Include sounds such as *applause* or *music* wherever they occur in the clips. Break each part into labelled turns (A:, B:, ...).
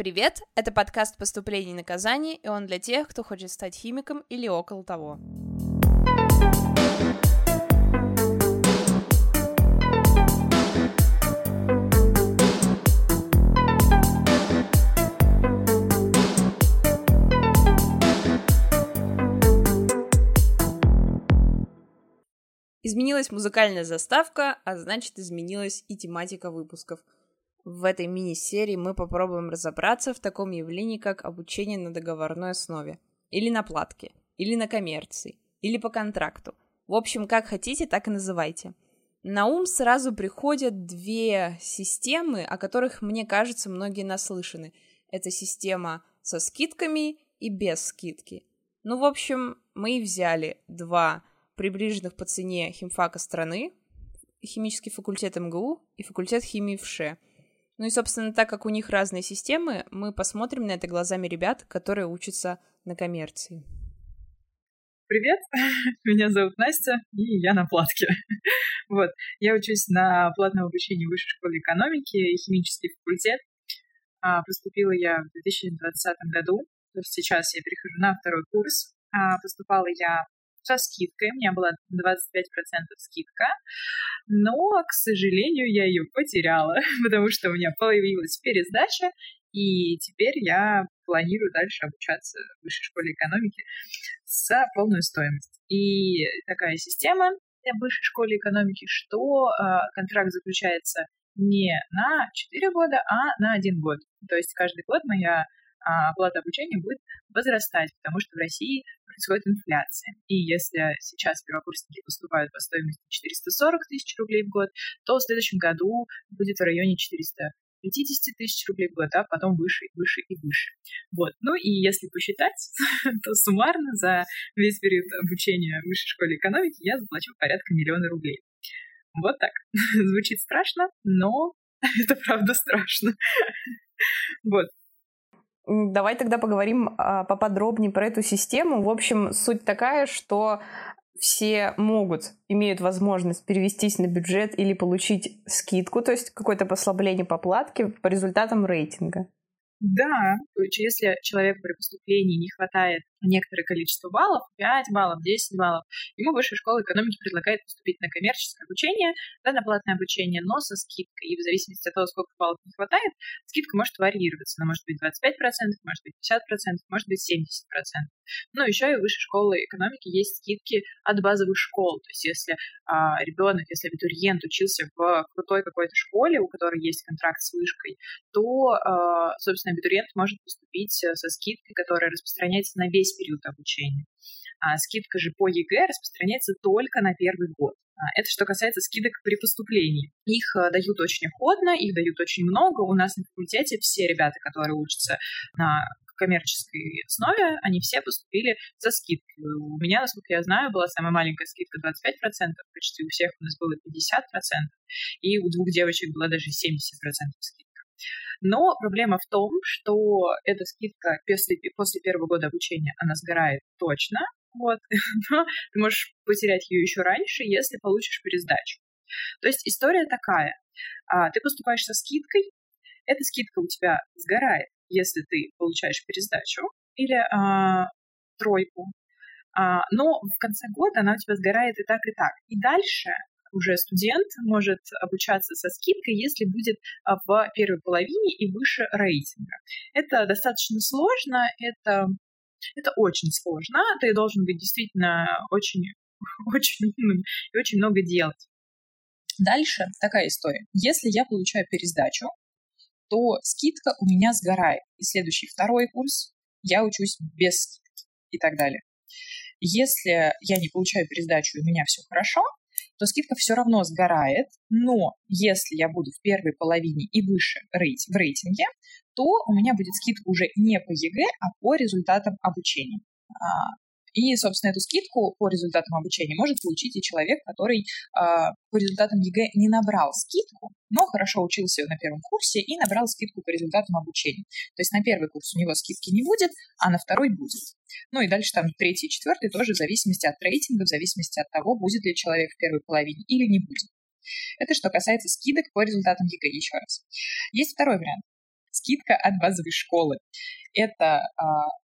A: Привет! Это подкаст «Поступление и наказание», и он для тех, кто хочет стать химиком или около того. Изменилась музыкальная заставка, а значит изменилась и тематика выпусков – в этой мини-серии мы попробуем разобраться в таком явлении, как обучение на договорной основе, или на платке, или на коммерции, или по контракту. В общем, как хотите, так и называйте. На ум сразу приходят две системы, о которых, мне кажется, многие наслышаны. Это система со скидками и без скидки. Ну, в общем, мы взяли два приближенных по цене химфака страны, химический факультет МГУ и факультет химии в ШЕ – ну и, собственно, так как у них разные системы, мы посмотрим на это глазами ребят, которые учатся на коммерции.
B: Привет, *laughs* меня зовут Настя, и я на платке. *laughs* вот, я учусь на платном обучении в Высшей школе экономики и химический факультет. А, поступила я в 2020 году, то есть сейчас я перехожу на второй курс. А, поступала я со скидкой, у меня была 25% скидка, но, к сожалению, я ее потеряла, *laughs* потому что у меня появилась пересдача, и теперь я планирую дальше обучаться в высшей школе экономики за полную стоимость. И такая система в высшей школе экономики, что э, контракт заключается не на 4 года, а на 1 год. То есть каждый год моя оплата обучения будет возрастать, потому что в России происходит инфляция. И если сейчас первокурсники поступают по стоимости 440 тысяч рублей в год, то в следующем году будет в районе 450 тысяч рублей в год, а потом выше, выше и выше. Вот. Ну и если посчитать, *laughs* то суммарно за весь период обучения в высшей школе экономики я заплачу порядка миллиона рублей. Вот так. *laughs* Звучит страшно, но *laughs* это правда страшно. Вот.
A: Давай тогда поговорим а, поподробнее про эту систему. В общем, суть такая, что все могут, имеют возможность перевестись на бюджет или получить скидку, то есть какое-то послабление по платке по результатам рейтинга.
B: Да, если человеку при поступлении не хватает некоторое количество баллов, 5 баллов, 10 баллов, ему высшая школа экономики предлагает поступить на коммерческое обучение, да, на платное обучение, но со скидкой. И в зависимости от того, сколько баллов не хватает, скидка может варьироваться. Она может быть 25%, может быть 50%, может быть 70%. Но еще и в высшей школы экономики есть скидки от базовых школ. То есть если а, ребенок, если абитуриент учился в крутой какой-то школе, у которой есть контракт с вышкой, то, а, собственно, абитуриент может поступить э, со скидкой, которая распространяется на весь период обучения. А скидка же по ЕГЭ распространяется только на первый год. А это что касается скидок при поступлении. Их э, дают очень охотно, их дают очень много. У нас на факультете все ребята, которые учатся на коммерческой основе, они все поступили со скидкой. У меня, насколько я знаю, была самая маленькая скидка 25%, почти у всех у нас было 50%, и у двух девочек была даже 70% скидка. Но проблема в том, что эта скидка после, после первого года обучения, она сгорает точно, вот, *laughs* но ты можешь потерять ее еще раньше, если получишь пересдачу. То есть история такая. А, ты поступаешь со скидкой, эта скидка у тебя сгорает, если ты получаешь пересдачу или а, тройку, а, но в конце года она у тебя сгорает и так, и так. И дальше уже студент может обучаться со скидкой, если будет а, в первой половине и выше рейтинга. Это достаточно сложно, это, это очень сложно. Ты должен быть действительно очень, *laughs* очень умным и очень много делать. Дальше такая история. Если я получаю пересдачу, то скидка у меня сгорает. И следующий второй курс я учусь без скидки и так далее. Если я не получаю пересдачу и у меня все хорошо, то скидка все равно сгорает, но если я буду в первой половине и выше в рейтинге, то у меня будет скидка уже не по ЕГЭ, а по результатам обучения. И, собственно, эту скидку по результатам обучения может получить и человек, который э, по результатам ЕГЭ не набрал скидку, но хорошо учился на первом курсе и набрал скидку по результатам обучения. То есть на первый курс у него скидки не будет, а на второй будет. Ну и дальше там третий и четвертый тоже в зависимости от рейтинга, в зависимости от того, будет ли человек в первой половине или не будет. Это что касается скидок по результатам ЕГЭ еще раз. Есть второй вариант. Скидка от базовой школы. Это а,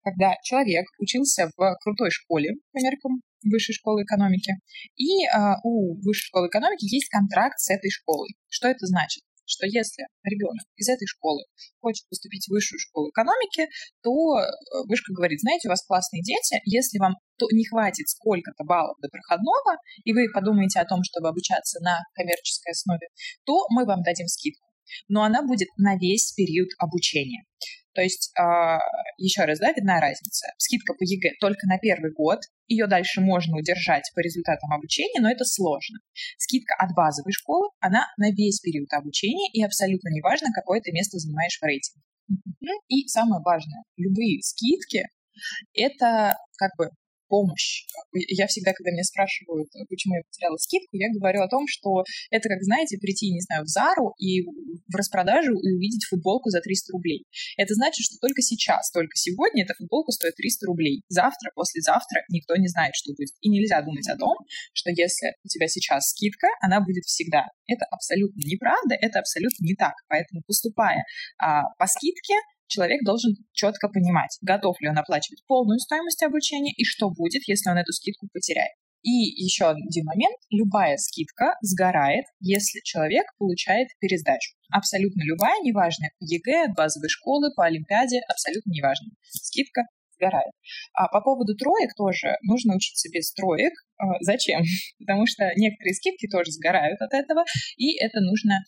B: когда человек учился в крутой школе по меркам высшей школы экономики, и а, у высшей школы экономики есть контракт с этой школой. Что это значит? что если ребенок из этой школы хочет поступить в высшую школу экономики, то э, вышка говорит, знаете, у вас классные дети, если вам то не хватит сколько-то баллов до проходного, и вы подумаете о том, чтобы обучаться на коммерческой основе, то мы вам дадим скидку. Но она будет на весь период обучения. То есть, а, еще раз, да, видна разница. Скидка по ЕГЭ только на первый год, ее дальше можно удержать по результатам обучения, но это сложно. Скидка от базовой школы, она на весь период обучения, и абсолютно неважно, какое ты место занимаешь в рейтинге. И самое важное, любые скидки — это как бы помощь. Я всегда, когда меня спрашивают, почему я потеряла скидку, я говорю о том, что это как, знаете, прийти, не знаю, в Зару и в распродажу и увидеть футболку за 300 рублей. Это значит, что только сейчас, только сегодня эта футболка стоит 300 рублей. Завтра, послезавтра никто не знает, что будет. И нельзя думать о том, что если у тебя сейчас скидка, она будет всегда. Это абсолютно неправда, это абсолютно не так. Поэтому поступая а, по скидке, человек должен четко понимать, готов ли он оплачивать полную стоимость обучения и что будет, если он эту скидку потеряет. И еще один момент. Любая скидка сгорает, если человек получает пересдачу. Абсолютно любая, неважно, ЕГЭ, от базовой школы, по Олимпиаде, абсолютно неважно. Скидка сгорает. А по поводу троек тоже нужно учиться без троек. А, зачем? *laughs* Потому что некоторые скидки тоже сгорают от этого, и это нужно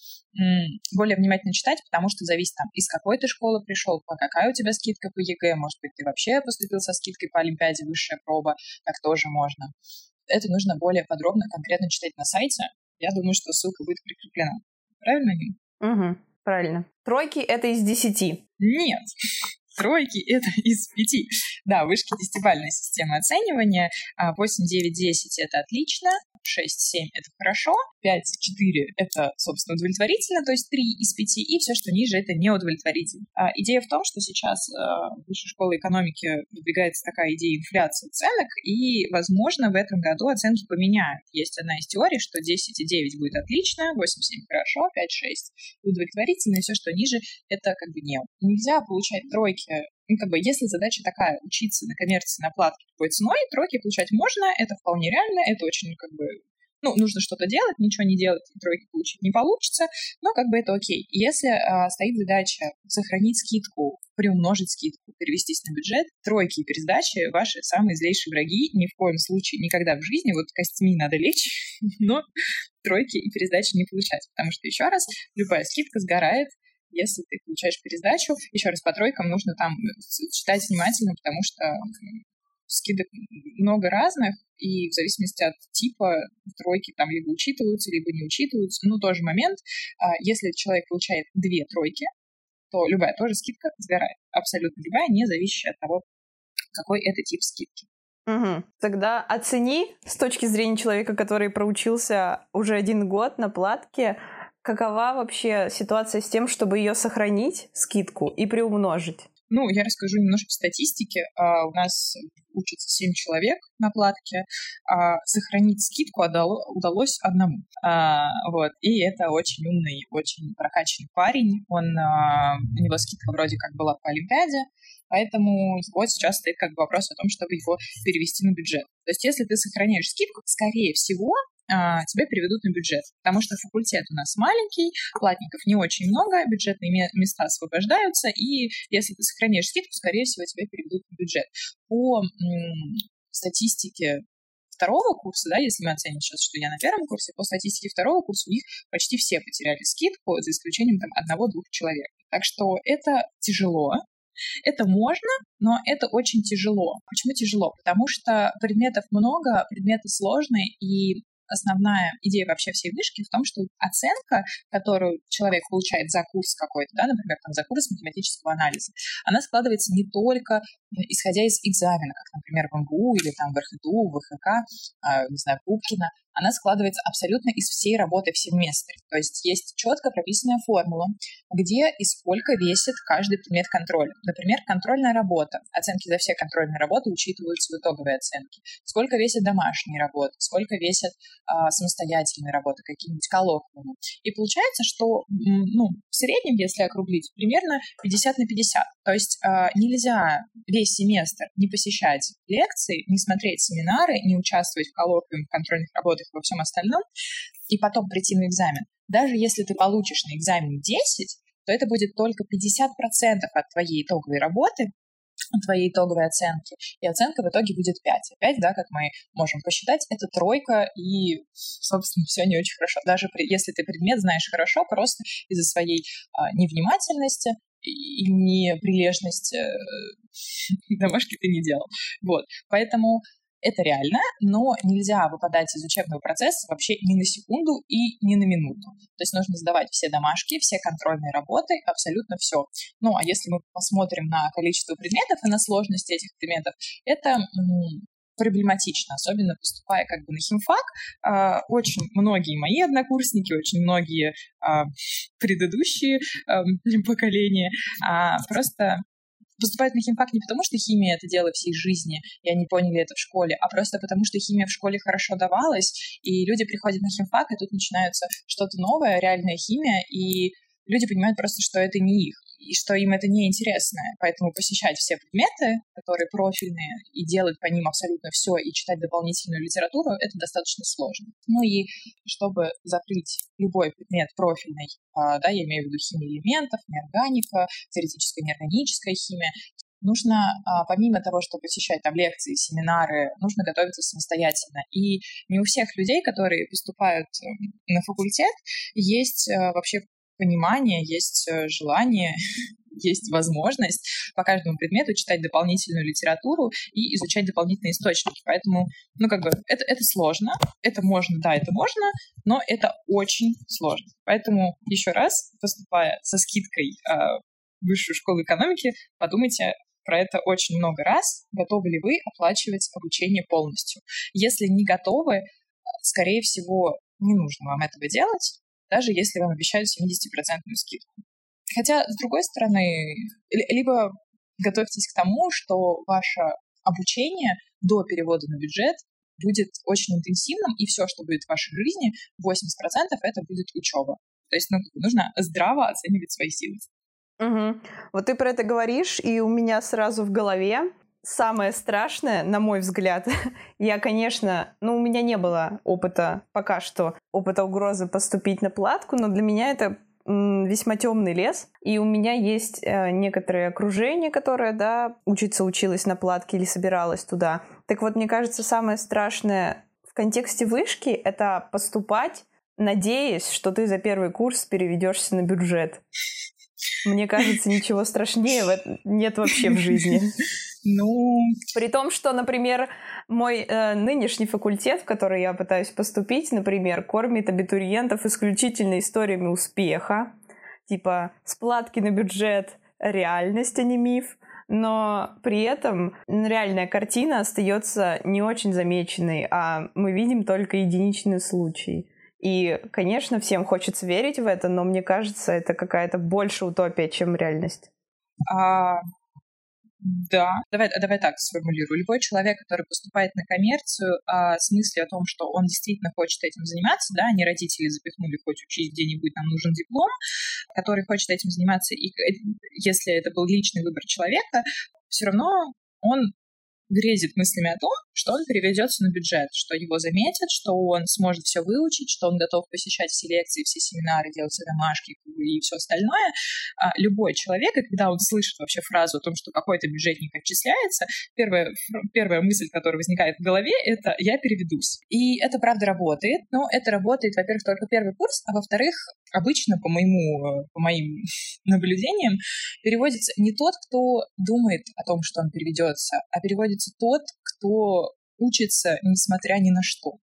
B: более внимательно читать, потому что зависит там, из какой ты школы пришел, по какая у тебя скидка по ЕГЭ, может быть, ты вообще поступил со скидкой по Олимпиаде, высшая проба, так тоже можно. Это нужно более подробно, конкретно читать на сайте. Я думаю, что ссылка будет прикреплена. Правильно, Нин?
A: Угу, правильно. Тройки — это из десяти.
B: Нет тройки *laughs* — это из пяти. Да, вышки десятибальной системы оценивания. 8, 9, 10 — это отлично. 6, 7 — это хорошо, 5, 4 — это, собственно, удовлетворительно, то есть 3 из 5, и все, что ниже, это неудовлетворительно. А идея в том, что сейчас а, в Высшей школе экономики выдвигается такая идея инфляции ценок, и, возможно, в этом году оценки поменяют. Есть одна из теорий, что 10 и 9 будет отлично, 8, 7 хорошо, 5, 6 удовлетворительно, и все, что ниже, это как бы не. Нельзя получать тройки ну, как бы, если задача такая, учиться на коммерции, на платке такой ценой, тройки получать можно, это вполне реально, это очень, как бы, ну, нужно что-то делать, ничего не делать, тройки получить не получится, но как бы это окей. Если а, стоит задача сохранить скидку, приумножить скидку, перевестись на бюджет, тройки и пересдачи — ваши самые злейшие враги, ни в коем случае, никогда в жизни, вот костями надо лечь, *laughs* но тройки и пересдачи не получать, потому что, еще раз, любая скидка сгорает, если ты получаешь пересдачу. Еще раз, по тройкам нужно там читать внимательно, потому что скидок много разных, и в зависимости от типа тройки там либо учитываются, либо не учитываются. Ну, тоже момент. А, если человек получает две тройки, то любая тоже скидка сгорает. Абсолютно любая, не зависящая от того, какой это тип скидки.
A: Угу. Тогда оцени с точки зрения человека, который проучился уже один год на платке, Какова вообще ситуация с тем, чтобы ее сохранить, скидку, и приумножить?
B: Ну, я расскажу немножко статистики. Uh, у нас учатся 7 человек на платке, а сохранить скидку удало, удалось одному. А, вот. И это очень умный, очень прокачанный парень. Он, а, у него скидка вроде как была по Олимпиаде, поэтому вот сейчас стоит как бы вопрос о том, чтобы его перевести на бюджет. То есть если ты сохраняешь скидку, скорее всего, тебя переведут на бюджет. Потому что факультет у нас маленький, платников не очень много, бюджетные места освобождаются, и если ты сохраняешь скидку, скорее всего, тебя переведут на бюджет. По статистике второго курса, да, если мы оценим сейчас, что я на первом курсе, по статистике второго курса у них почти все потеряли скидку, за исключением там одного-двух человек. Так что это тяжело, это можно, но это очень тяжело. Почему тяжело? Потому что предметов много, предметы сложные, и основная идея вообще всей вышки в том, что оценка, которую человек получает за курс какой-то, да, например, там, за курс математического анализа, она складывается не только исходя из экзамена, как, например, в МГУ или там в РХТУ, в ВХК, а, не знаю, Пупкина, она складывается абсолютно из всей работы в семестре. То есть есть четко прописанная формула, где и сколько весит каждый предмет контроля. Например, контрольная работа. Оценки за все контрольные работы учитываются в итоговой оценке. Сколько весит домашние работы, сколько весят а, самостоятельные работы, какие-нибудь коллоквиумы. И получается, что ну, в среднем, если округлить, примерно 50 на 50. То есть а, нельзя весь семестр не посещать лекции, не смотреть семинары, не участвовать в коллоквиумах, контрольных работах и во всем остальном, и потом прийти на экзамен. Даже если ты получишь на экзамене 10, то это будет только 50% от твоей итоговой работы, твоей итоговой оценки, и оценка в итоге будет 5. Опять, да, как мы можем посчитать, это тройка, и, собственно, все не очень хорошо. Даже при, если ты предмет знаешь хорошо, просто из-за своей а, невнимательности и неприлежности э, *laughs* домашки ты не делал. Вот. Поэтому это реально, но нельзя выпадать из учебного процесса вообще ни на секунду и ни на минуту. То есть нужно сдавать все домашки, все контрольные работы, абсолютно все. Ну, а если мы посмотрим на количество предметов и на сложность этих предметов, это проблематично, особенно поступая как бы на химфак. А, очень многие мои однокурсники, очень многие а, предыдущие поколения а, просто поступают на химфак не потому, что химия — это дело всей жизни, и они поняли это в школе, а просто потому, что химия в школе хорошо давалась, и люди приходят на химфак, и тут начинается что-то новое, реальная химия, и люди понимают просто, что это не их, и что им это не интересно. Поэтому посещать все предметы, которые профильные, и делать по ним абсолютно все, и читать дополнительную литературу, это достаточно сложно. Ну и чтобы закрыть любой предмет профильный, а, да, я имею в виду химию элементов, неорганика, теоретическая неорганическая химия, нужно, а, помимо того, чтобы посещать там лекции, семинары, нужно готовиться самостоятельно. И не у всех людей, которые поступают эм, на факультет, есть э, вообще понимание, есть э, желание, *laughs* есть возможность по каждому предмету читать дополнительную литературу и изучать дополнительные источники. Поэтому, ну, как бы, это, это сложно. Это можно, да, это можно, но это очень сложно. Поэтому еще раз, поступая со скидкой э, в высшую школу экономики, подумайте про это очень много раз, готовы ли вы оплачивать обучение полностью. Если не готовы, скорее всего, не нужно вам этого делать, даже если вам обещают 70% скидку. Хотя, с другой стороны, либо готовьтесь к тому, что ваше обучение до перевода на бюджет будет очень интенсивным, и все, что будет в вашей жизни, 80% это будет учеба. То есть ну, нужно здраво оценивать свои силы.
A: Угу. Вот ты про это говоришь, и у меня сразу в голове самое страшное, на мой взгляд, *laughs* я, конечно, ну, у меня не было опыта пока что, опыта угрозы поступить на платку, но для меня это весьма темный лес, и у меня есть э, некоторые окружения, которое, да, учиться училась на платке или собиралась туда. Так вот, мне кажется, самое страшное в контексте вышки — это поступать, надеясь, что ты за первый курс переведешься на бюджет. Мне кажется, ничего страшнее нет вообще в жизни. *laughs*
B: Ну...
A: При том, что, например, мой э, нынешний факультет, в который я пытаюсь поступить, например, кормит абитуриентов исключительно историями успеха, типа сплатки на бюджет, реальность, а не миф, но при этом реальная картина остается не очень замеченной, а мы видим только единичные случаи. И, конечно, всем хочется верить в это, но мне кажется, это какая-то больше утопия, чем реальность.
B: А, да, давай, давай так сформулирую. Любой человек, который поступает на коммерцию а, с мыслью о том, что он действительно хочет этим заниматься, да, не родители запихнули, хоть учись где-нибудь, нам нужен диплом, который хочет этим заниматься, и э, если это был личный выбор человека, все равно он грезит мыслями о том, что он переведется на бюджет, что его заметят, что он сможет все выучить, что он готов посещать все лекции, все семинары, делать домашки и все остальное. А любой человек, когда он слышит вообще фразу о том, что какой-то бюджетник отчисляется, первая, первая мысль, которая возникает в голове, это «я переведусь». И это правда работает, но это работает, во-первых, только первый курс, а во-вторых, обычно, по, моему, по моим *laughs* наблюдениям, переводится не тот, кто думает о том, что он переведется, а переводится тот, кто учится, несмотря ни на что.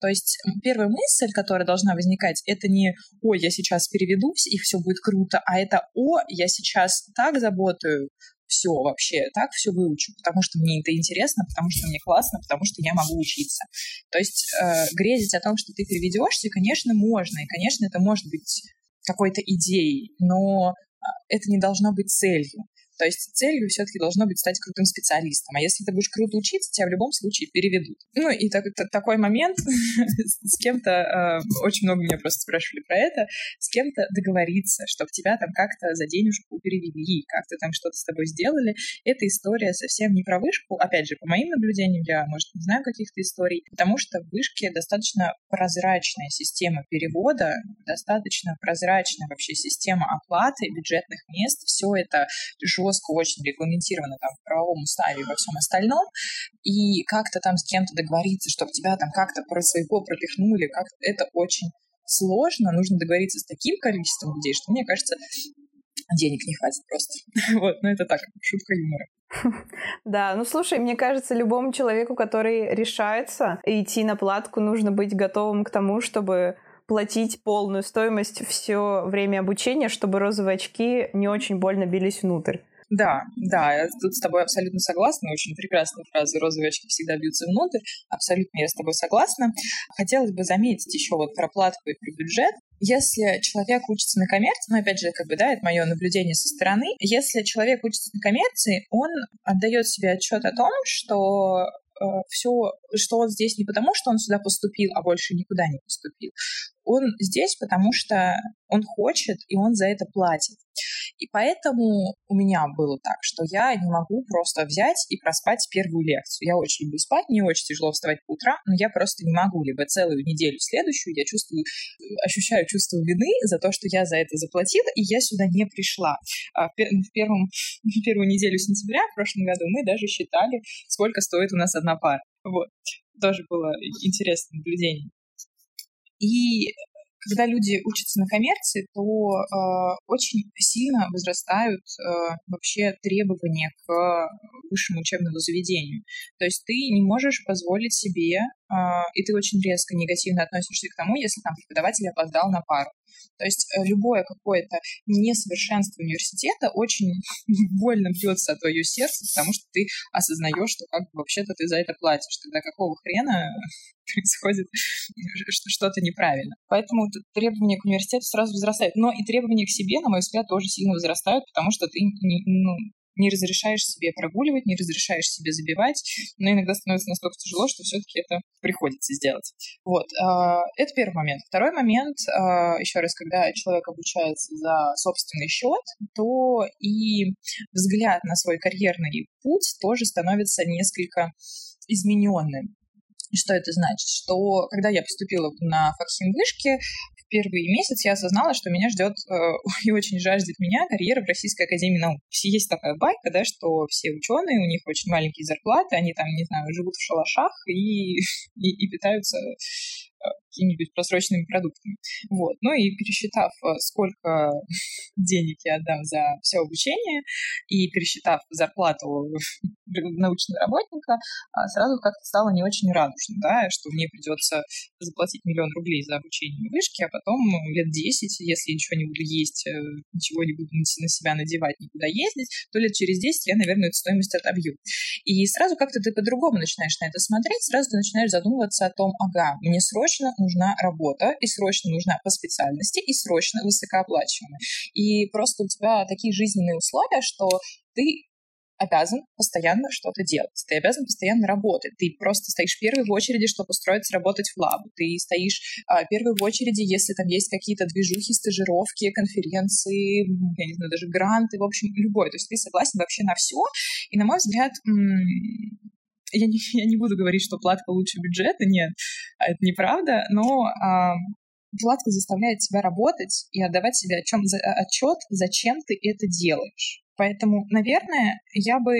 B: То есть первая мысль, которая должна возникать, это не «О, я сейчас переведусь, и все будет круто», а это «О, я сейчас так заботаю все вообще, так все выучу, потому что мне это интересно, потому что мне классно, потому что я могу учиться. То есть э, грезить о том, что ты переведешься, конечно, можно, и, конечно, это может быть какой-то идеей, но а, это не должно быть целью. То есть целью все-таки должно быть стать крутым специалистом. А если ты будешь круто учиться, тебя в любом случае переведут. Ну и так, такой момент *laughs* с кем-то, э, очень много меня просто спрашивали про это, с кем-то договориться, чтобы тебя там как-то за денежку перевели, как-то там что-то с тобой сделали. Эта история совсем не про вышку. Опять же, по моим наблюдениям, я, может, не знаю каких-то историй, потому что в вышке достаточно прозрачная система перевода, достаточно прозрачная вообще система оплаты бюджетных мест. Все это жестко жестко очень регламентировано там в правовом уставе и во всем остальном, и как-то там с кем-то договориться, чтобы тебя там как-то про своего пропихнули, как это очень сложно, нужно договориться с таким количеством людей, что, мне кажется, денег не хватит просто. *laughs* вот, ну это так, шутка юмора. *laughs*
A: Да, ну слушай, мне кажется, любому человеку, который решается идти на платку, нужно быть готовым к тому, чтобы платить полную стоимость все время обучения, чтобы розовые очки не очень больно бились внутрь.
B: Да, да, я тут с тобой абсолютно согласна. Очень прекрасная фраза «розовые очки всегда бьются внутрь». Абсолютно я с тобой согласна. Хотелось бы заметить еще вот про платку и про бюджет. Если человек учится на коммерции, ну, опять же, как бы, да, это мое наблюдение со стороны, если человек учится на коммерции, он отдает себе отчет о том, что э, все, что он здесь не потому, что он сюда поступил, а больше никуда не поступил. Он здесь, потому что он хочет, и он за это платит. И поэтому у меня было так, что я не могу просто взять и проспать первую лекцию. Я очень люблю спать, мне очень тяжело вставать по утрам, но я просто не могу. Либо целую неделю следующую я чувствую, ощущаю чувство вины за то, что я за это заплатила, и я сюда не пришла. А в, первом, в первую неделю сентября в прошлом году мы даже считали, сколько стоит у нас одна пара. Вот. Тоже было интересное наблюдение. И когда люди учатся на коммерции, то э, очень сильно возрастают э, вообще требования к высшему учебному заведению. То есть ты не можешь позволить себе, э, и ты очень резко негативно относишься к тому, если там преподаватель опоздал на пару. То есть э, любое какое-то несовершенство университета очень *laughs* больно бьется о твое сердце, потому что ты осознаешь, что как бы вообще-то ты за это платишь. Тогда какого хрена *laughs* происходит что-то неправильно. Поэтому требования к университету сразу возрастают. Но и требования к себе, на мой взгляд, тоже сильно возрастают, потому что ты ну, не разрешаешь себе прогуливать, не разрешаешь себе забивать, но иногда становится настолько тяжело, что все-таки это приходится сделать. Вот. А, это первый момент. Второй момент, а, еще раз, когда человек обучается за собственный счет, то и взгляд на свой карьерный путь тоже становится несколько измененным. Что это значит? Что когда я поступила на факхим вышки, первый месяц я осознала, что меня ждет э, *laughs* и очень жаждет меня карьера в Российской Академии Наук. Есть такая байка, да, что все ученые, у них очень маленькие зарплаты, они там, не знаю, живут в шалашах и, *laughs* и, и питаются какими-нибудь просроченными продуктами. Вот. Ну и пересчитав, э, сколько *laughs* денег я отдам за все обучение, и пересчитав зарплату *laughs* научного работника, а, сразу как-то стало не очень радужно, да, что мне придется заплатить миллион рублей за обучение вышки, а потом лет 10, если ничего не буду есть, э, ничего не буду на себя надевать, никуда ездить, то лет через 10 я, наверное, эту стоимость отобью. И сразу как-то ты по-другому начинаешь на это смотреть, сразу ты начинаешь задумываться о том, ага, мне срочно нужна работа, и срочно нужна по специальности, и срочно высокооплачиваемая. И просто у тебя такие жизненные условия, что ты обязан постоянно что-то делать. Ты обязан постоянно работать. Ты просто стоишь первый в очереди, чтобы устроиться работать в лабу. Ты стоишь а, первый в очереди, если там есть какие-то движухи, стажировки, конференции, я не знаю, даже гранты, в общем, любой. То есть ты согласен вообще на все. И, на мой взгляд, я не, я не буду говорить, что платка лучше бюджета, нет, а это неправда, но а, платка заставляет тебя работать и отдавать себе о чем, отчет, зачем ты это делаешь. Поэтому, наверное, я бы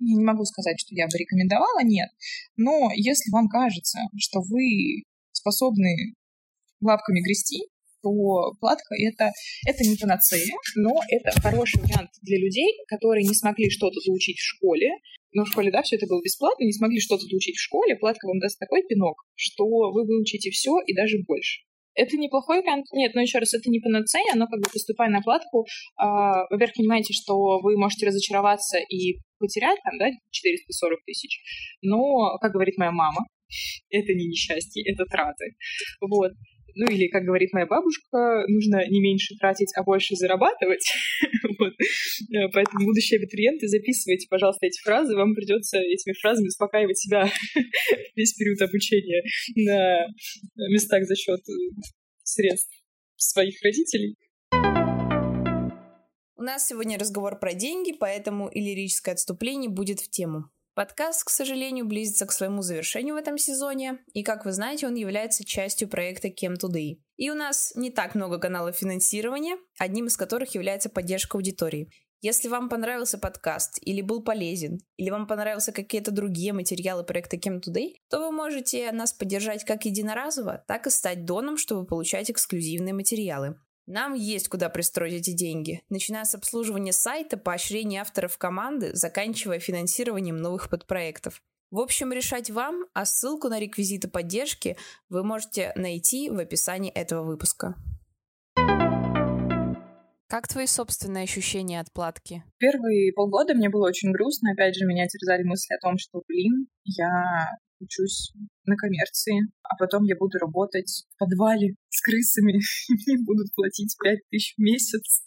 B: я не могу сказать, что я бы рекомендовала, нет. Но если вам кажется, что вы способны лапками грести, то платка это, это не панацея, но это хороший вариант для людей, которые не смогли что-то заучить в школе, но в школе, да, все это было бесплатно, не смогли что-то заучить в школе, платка вам даст такой пинок, что вы выучите все и даже больше.
C: Это неплохой вариант. Нет, ну еще раз, это не панацея, но как бы поступая на платку, э, во-первых, понимаете, что вы можете разочароваться и потерять там, да, 440 тысяч. Но, как говорит моя мама, это не несчастье, это траты. Вот. Ну или, как говорит моя бабушка, нужно не меньше тратить, а больше зарабатывать. *laughs* Э, поэтому, будущие абитуриенты, записывайте, пожалуйста, эти фразы. Вам придется этими фразами успокаивать себя *laughs* весь период обучения на местах за счет э, средств своих родителей.
A: У нас сегодня разговор про деньги, поэтому и лирическое отступление будет в тему. Подкаст, к сожалению, близится к своему завершению в этом сезоне, и, как вы знаете, он является частью проекта Chem Today. И у нас не так много каналов финансирования, одним из которых является поддержка аудитории. Если вам понравился подкаст или был полезен, или вам понравился какие-то другие материалы проекта Chem Today, то вы можете нас поддержать как единоразово, так и стать доном, чтобы получать эксклюзивные материалы. Нам есть куда пристроить эти деньги, начиная с обслуживания сайта, поощрения авторов команды, заканчивая финансированием новых подпроектов. В общем, решать вам, а ссылку на реквизиты поддержки вы можете найти в описании этого выпуска. Как твои собственные ощущения от платки?
B: Первые полгода мне было очень грустно. Опять же, меня терзали мысли о том, что, блин, я учусь на коммерции, а потом я буду работать в подвале с крысами, *laughs* и мне будут платить 5 тысяч в месяц,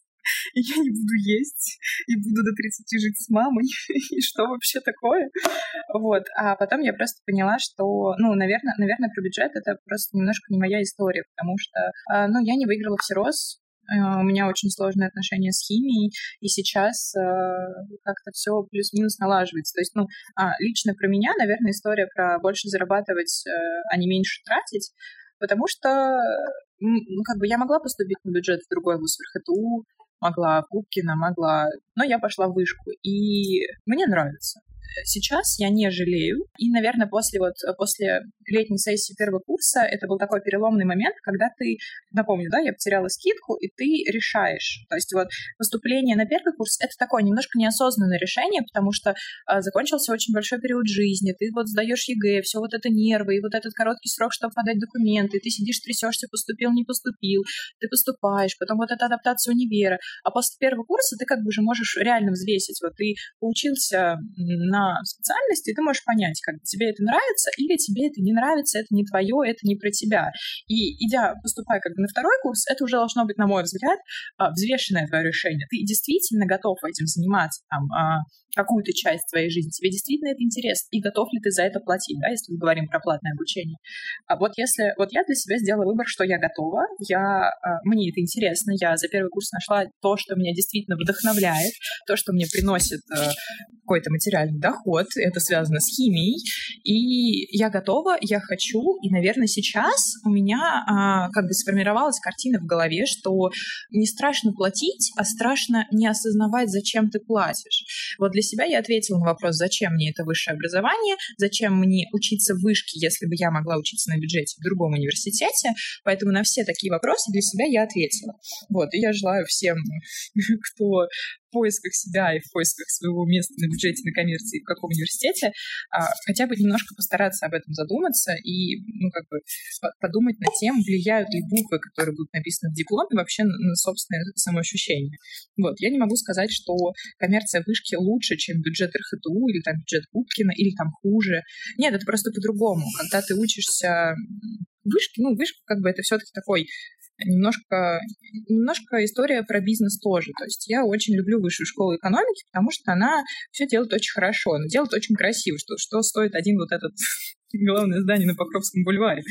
B: и я не буду есть, и буду до 30 жить с мамой, *laughs* и что вообще такое? Вот, а потом я просто поняла, что, ну, наверное, наверное, про бюджет это просто немножко не моя история, потому что, а, ну, я не выиграла всерос, у меня очень сложные отношения с химией, и сейчас э, как-то все плюс-минус налаживается. То есть, ну, а, лично про меня, наверное, история про больше зарабатывать, э, а не меньше тратить, потому что, ну, как бы я могла поступить на бюджет в другой вуз в РХТУ, могла в Губкина, могла, но я пошла в вышку, и мне нравится сейчас я не жалею. И, наверное, после вот после летней сессии первого курса это был такой переломный момент, когда ты, напомню, да, я потеряла скидку, и ты решаешь. То есть вот поступление на первый курс — это такое немножко неосознанное решение, потому что а, закончился очень большой период жизни, ты вот сдаешь ЕГЭ, все вот это нервы, и вот этот короткий срок, чтобы подать документы, ты сидишь, трясешься, поступил, не поступил, ты поступаешь, потом вот эта адаптация универа. А после первого курса ты как бы уже можешь реально взвесить. Вот ты поучился на специальности, ты можешь понять, как тебе это нравится или тебе это не нравится, это не твое, это не про тебя. И идя, поступая как бы на второй курс, это уже должно быть, на мой взгляд, а, взвешенное твое решение. Ты действительно готов этим заниматься, там, а, какую-то часть твоей жизни, тебе действительно это интересно, и готов ли ты за это платить, да, если мы говорим про платное обучение. А вот если, вот я для себя сделала выбор, что я готова, я, а, мне это интересно, я за первый курс нашла то, что меня действительно вдохновляет, то, что мне приносит э, какой-то материальный доход, это связано с химией, и я готова, я хочу, и, наверное, сейчас у меня а, как бы сформировалась картина в голове, что не страшно платить, а страшно не осознавать, зачем ты платишь. Вот для себя я ответила на вопрос, зачем мне это высшее образование, зачем мне учиться в вышке, если бы я могла учиться на бюджете в другом университете. Поэтому на все такие вопросы для себя я ответила. Вот, и я желаю всем, *laughs* кто поисках себя и в поисках своего места на бюджете, на коммерции, в каком университете, а, хотя бы немножко постараться об этом задуматься и ну, как бы подумать над тем, влияют ли буквы, которые будут написаны в дипломе, вообще на собственное самоощущение. Вот. Я не могу сказать, что коммерция вышки лучше, чем бюджет РХТУ или там бюджет Пупкина, или там хуже. Нет, это просто по-другому. Когда ты учишься вышки, ну, вышка как бы это все-таки такой немножко, немножко история про бизнес тоже. То есть я очень люблю высшую школу экономики, потому что она все делает очень хорошо, она делает очень красиво, что, что стоит один вот этот *laughs* *laughs* главное здание на Покровском бульваре,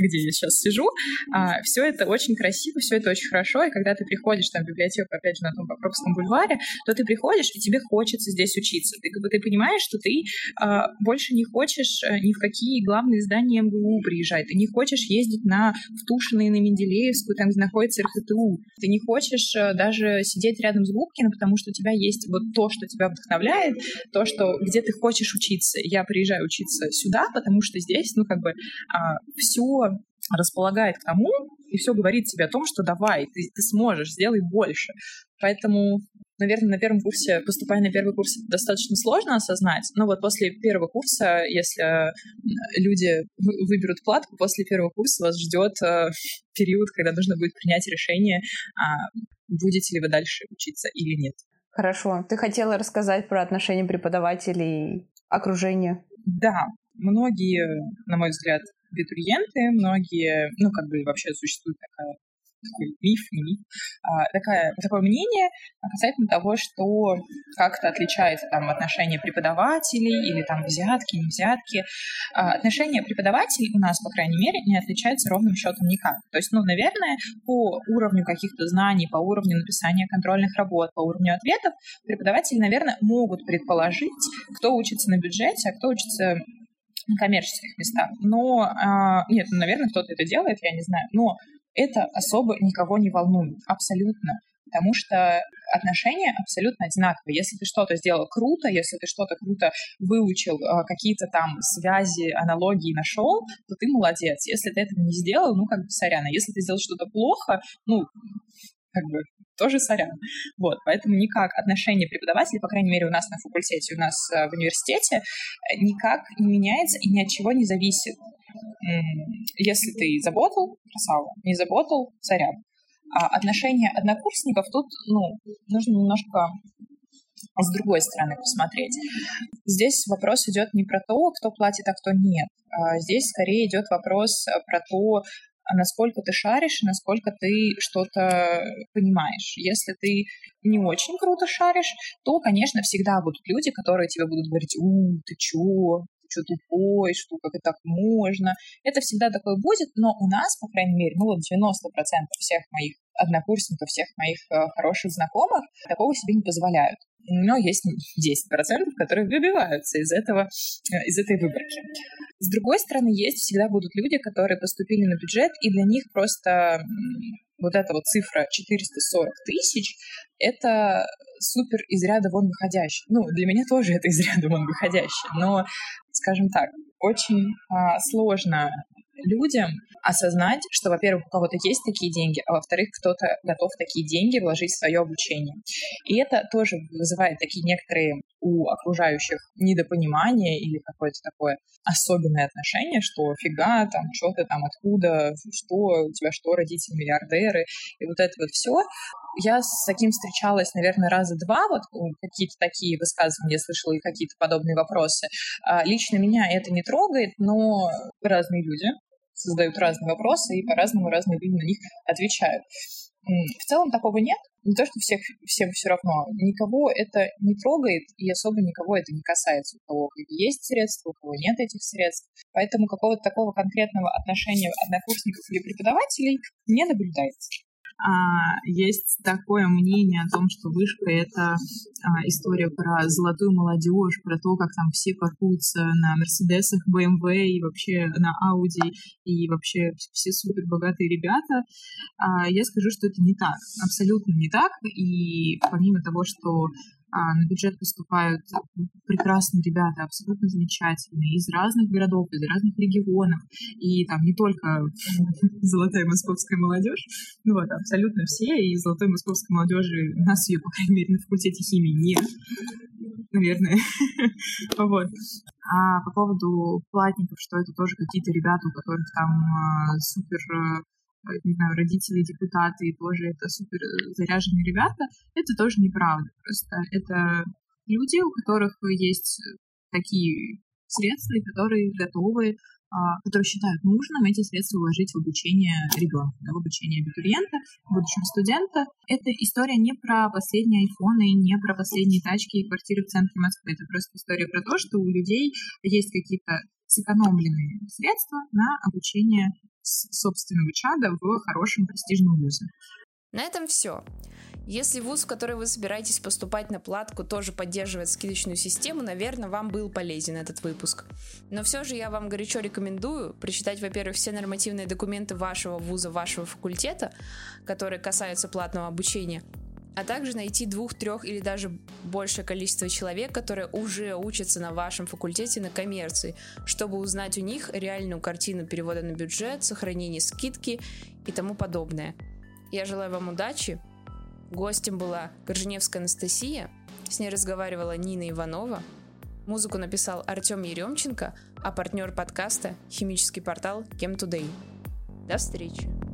B: где я сейчас сижу. А, все это очень красиво, все это очень хорошо, и когда ты приходишь там в библиотеку, опять же, на том Покровском бульваре, то ты приходишь, и тебе хочется здесь учиться. Ты, как бы, ты понимаешь, что ты а, больше не хочешь а, ни в какие главные здания МГУ приезжать, ты не хочешь ездить на Втушино и на Менделеевскую, там, где находится РХТУ, ты не хочешь а, даже сидеть рядом с Губкиным, потому что у тебя есть вот то, что тебя вдохновляет, то, что где ты хочешь учиться. Я приезжаю учиться сюда, потому что здесь, ну, как бы, а, все располагает к тому, и все говорит тебе о том, что давай, ты, ты сможешь, сделай больше. Поэтому наверное, на первом курсе, поступая на первый курс, достаточно сложно осознать. Но вот после первого курса, если люди выберут платку, после первого курса вас ждет э, период, когда нужно будет принять решение, а будете ли вы дальше учиться или нет.
A: Хорошо. Ты хотела рассказать про отношения преподавателей окружения?
B: Да. Многие, на мой взгляд, абитуриенты, многие, ну, как бы вообще существует такая такой миф, не миф, а, такая, такое мнение касательно того, что как-то отличается там отношение преподавателей или там взятки, не взятки. А, отношение преподавателей у нас, по крайней мере, не отличается ровным счетом никак. То есть, ну, наверное, по уровню каких-то знаний, по уровню написания контрольных работ, по уровню ответов, преподаватели, наверное, могут предположить, кто учится на бюджете, а кто учится на коммерческих местах. Но, э, нет, ну, наверное, кто-то это делает, я не знаю. Но это особо никого не волнует, абсолютно. Потому что отношения абсолютно одинаковые. Если ты что-то сделал круто, если ты что-то круто выучил, а, какие-то там связи, аналогии нашел, то ты молодец. Если ты этого не сделал, ну, как бы сорян. А если ты сделал что-то плохо, ну, как бы тоже сорян. Вот, поэтому никак отношение преподавателей, по крайней мере, у нас на факультете, у нас э, в университете, э, никак не меняется и ни от чего не зависит. Если ты заботал, красава, не заботал, сорян. А отношения однокурсников тут, ну, нужно немножко с другой стороны посмотреть. Здесь вопрос идет не про то, кто платит, а кто нет. А здесь скорее идет вопрос про то, а насколько ты шаришь и насколько ты что-то понимаешь. Если ты не очень круто шаришь, то, конечно, всегда будут люди, которые тебе будут говорить, у, ты чё, ты что тупой, что как это так можно. Это всегда такое будет, но у нас, по крайней мере, ну вот 90% всех моих однокурсников, всех моих э, хороших знакомых такого себе не позволяют. Но есть 10%, которые выбиваются из этого, э, из этой выборки. С другой стороны, есть всегда будут люди, которые поступили на бюджет, и для них просто вот эта вот цифра 440 тысяч — это супер из ряда вон выходящий. Ну, для меня тоже это из ряда вон выходящий, но, скажем так, очень а, сложно людям осознать, что, во-первых, у кого-то есть такие деньги, а во-вторых, кто-то готов такие деньги вложить в свое обучение. И это тоже вызывает такие некоторые у окружающих недопонимание или какое-то такое особенное отношение, что фига, там, что ты там, откуда, что, у тебя что, родители миллиардеры, и вот это вот все. Я с таким встречалась, наверное, раза два, вот какие-то такие высказывания я слышала и какие-то подобные вопросы. А, лично меня это не трогает, но разные люди создают разные вопросы и по-разному разные люди на них отвечают. В целом такого нет. Не то, что всех, всем все равно. Никого это не трогает, и особо никого это не касается. У кого есть средства, у кого нет этих средств. Поэтому какого-то такого конкретного отношения однокурсников или преподавателей не наблюдается.
C: А, есть такое мнение о том, что вышка — это а, история про золотую молодежь, про то, как там все паркуются на Мерседесах, BMW и вообще на Audi, и вообще все супер богатые ребята. А, я скажу, что это не так, абсолютно не так. И помимо того, что на бюджет поступают прекрасные ребята, абсолютно замечательные, из разных городов, из разных регионов, и там не только *laughs* золотая московская молодежь, ну вот, абсолютно все, и золотой московской молодежи, у нас ее, по крайней мере, на факультете химии нет, наверное. *laughs* вот. А по поводу платников, что это тоже какие-то ребята, у которых там а, супер а, не знаю, родители, депутаты и тоже это супер э, заряженные ребята, это тоже неправда. Просто это люди, у которых есть такие средства, которые готовы, а, которые считают нужным эти средства вложить в обучение ребенка, в обучение абитуриента, будущего студента. Это история не про последние айфоны, не про последние тачки и квартиры в центре Москвы. Это просто история про то, что у людей есть какие-то сэкономленные средства на обучение собственного чада в хорошем престижном вузе.
A: На этом все. Если вуз, в который вы собираетесь поступать на платку, тоже поддерживает скидочную систему, наверное, вам был полезен этот выпуск. Но все же я вам горячо рекомендую прочитать, во-первых, все нормативные документы вашего вуза, вашего факультета, которые касаются платного обучения, а также найти двух, трех или даже большее количество человек, которые уже учатся на вашем факультете на коммерции, чтобы узнать у них реальную картину перевода на бюджет, сохранение скидки и тому подобное. Я желаю вам удачи, Гостем была Горженевская Анастасия, с ней разговаривала Нина Иванова, музыку написал Артем Еремченко, а партнер подкаста – химический портал Chem Today. До встречи!